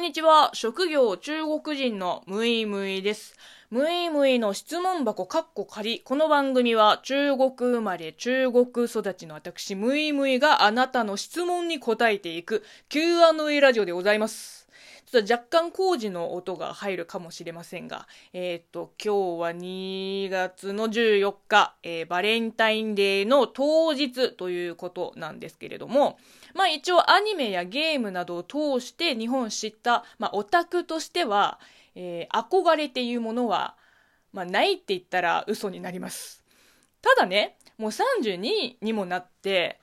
んにちは。職業中国人のムイムイです。ムイムイの質問箱カッコ仮。この番組は中国生まれ、中国育ちの私、ムイムイがあなたの質問に答えていく Q&A ラジオでございます。ちょっと若干工事の音が入るかもしれませんが、えっ、ー、と、今日は2月の14日、えー、バレンタインデーの当日ということなんですけれども、まあ一応アニメやゲームなどを通して日本知った、まあオタクとしては、えー、憧れっていうものは、まあないって言ったら嘘になります。ただね、もう32にもなって、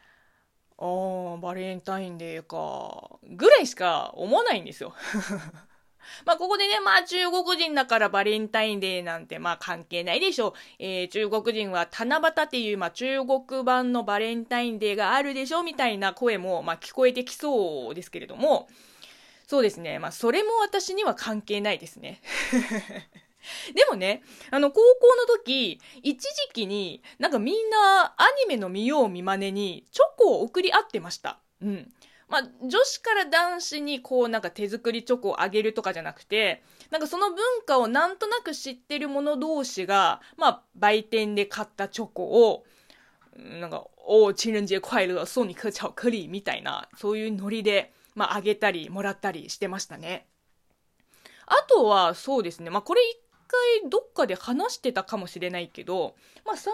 ああ、バレンタインデーか、ぐらいしか思わないんですよ。まあ、ここでね、まあ、中国人だからバレンタインデーなんて、まあ、関係ないでしょう。えー、中国人は七夕っていう、まあ、中国版のバレンタインデーがあるでしょみたいな声も、まあ、聞こえてきそうですけれども、そうですね。まあ、それも私には関係ないですね。でもね、あの、高校の時、一時期に、なんかみんなアニメの見よう見まねに、チョコを送り合ってました。うん。まあ、女子から男子にこうなんか手作りチョコをあげるとかじゃなくて、なんかその文化をなんとなく知ってる者同士が、まあ、売店で買ったチョコを、なんか、お情人節快乐、送你颗巧克力みたいな、そういうノリで、まあ、あげたり、もらったりしてましたね。あとは、そうですね。まあ、これ一回どっかで話してたかもしれないけど、まあ3年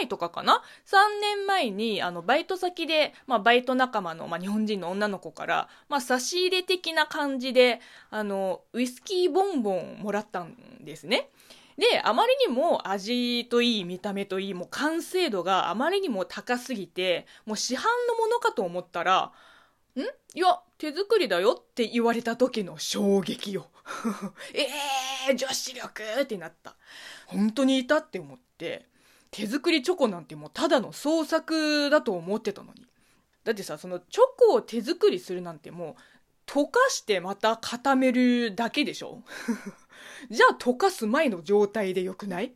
前とかかな ?3 年前に、あの、バイト先で、まあバイト仲間の、まあ日本人の女の子から、まあ差し入れ的な感じで、あの、ウイスキーボンボンもらったんですね。で、あまりにも味といい、見た目といい、もう完成度があまりにも高すぎて、もう市販のものかと思ったら、ん？いや、手作りだよって言われた時の衝撃よ。えー、女子力ってなった。本当にいたって思って、手作りチョコなんてもうただの創作だと思ってたのに。だってさ、そのチョコを手作りするなんてもう、溶かしてまた固めるだけでしょ？じゃあ溶かす前の状態でよくない？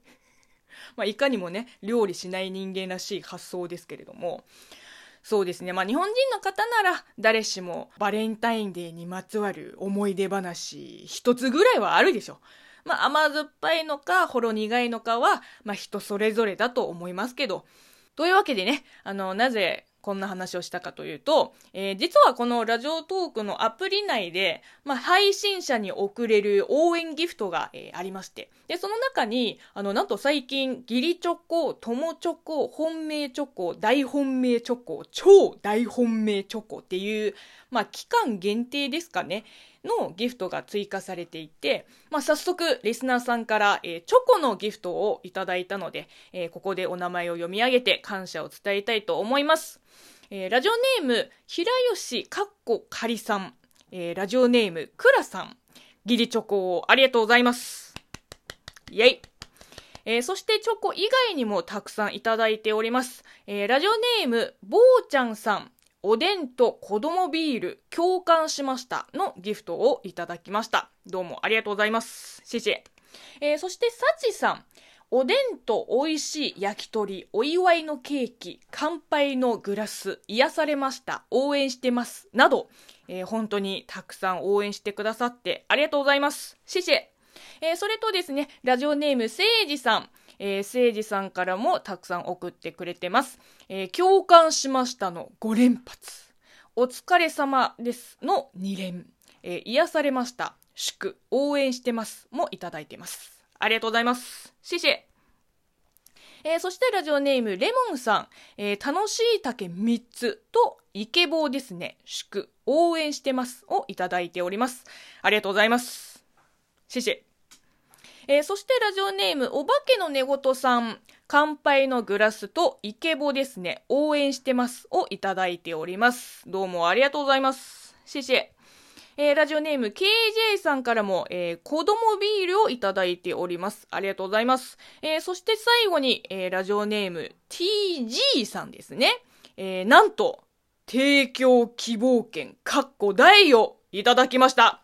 まあ、いかにもね、料理しない人間らしい発想ですけれども、そうですね。まあ日本人の方なら誰しもバレンタインデーにまつわる思い出話一つぐらいはあるでしょ。まあ甘酸っぱいのかほろ苦いのかは、まあ人それぞれだと思いますけど。というわけでね、あの、なぜこんな話をしたかというと、えー、実はこのラジオトークのアプリ内で、まあ、配信者に送れる応援ギフトが、えー、ありまして、で、その中に、あの、なんと最近、義理チョコ、友チョコ、本命チョコ、大本命チョコ、超大本命チョコっていう、まあ、期間限定ですかね。のギフトが追加されていて、まあ、早速、リスナーさんから、えー、チョコのギフトをいただいたので、えー、ここでお名前を読み上げて感謝を伝えたいと思います。えー、ラジオネーム、平吉かっこかりさん、えー、ラジオネーム、くらさん、ギリチョコをありがとうございます。イェイ。えー、そしてチョコ以外にもたくさんいただいております。えー、ラジオネーム、ぼうちゃんさん、おでんと子供ビール共感しましたのギフトをいただきました。どうもありがとうございます。シェえー、そしてサチさん。おでんと美味しい焼き鳥、お祝いのケーキ、乾杯のグラス、癒されました、応援してます、など、えー、本当にたくさん応援してくださってありがとうございます。シェシェ。えー、それとですね、ラジオネームせいじさん。えー、せいじさんからもたくさん送ってくれてます。えー、共感しましたの5連発。お疲れ様ですの2連。えー、癒されました。祝、応援してます。もいただいてます。ありがとうございます。シシェ。えー、そしてラジオネームレモンさん、えー、楽しい竹3つとイケボーですね、祝、応援してますをいただいております。ありがとうございます。シェシェ。えー、そしてラジオネーム、お化けの寝言さん、乾杯のグラスとイケボですね、応援してますをいただいております。どうもありがとうございます。シェシェ。えー、ラジオネーム KJ さんからも、えー、子供ビールをいただいております。ありがとうございます。えー、そして最後に、えー、ラジオネーム TG さんですね。えー、なんと、提供希望券、かっこ大をいただきました。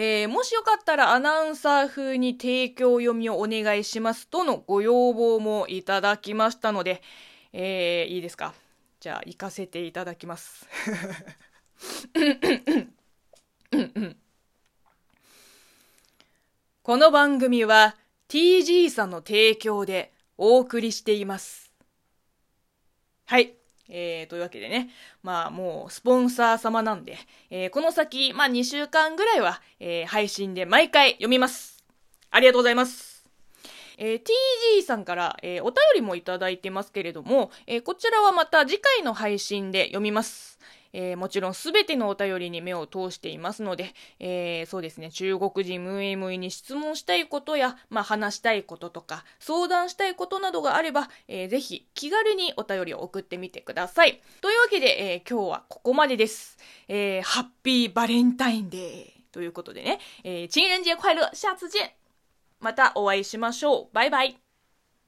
えー、もしよかったらアナウンサー風に提供読みをお願いしますとのご要望もいただきましたので、えー、いいですか？じゃあ、行かせていただきます。この番組は TG さんの提供でお送りしています。はい。えー、というわけでね、まあもうスポンサー様なんで、えー、この先、まあ2週間ぐらいは、えー、配信で毎回読みます。ありがとうございます。えー、TG さんから、えー、お便りもいただいてますけれども、えー、こちらはまた次回の配信で読みます。えー、もちろんすべてのお便りに目を通していますので、えー、そうですね、中国人ムイムイに質問したいことや、まあ、話したいこととか、相談したいことなどがあれば、えー、ぜひ気軽にお便りを送ってみてください。というわけで、え今日はここまでです。えハッピーバレンタインデーということでね、えー、情人節快乐、下次见またお会いしましょう。バイバイ。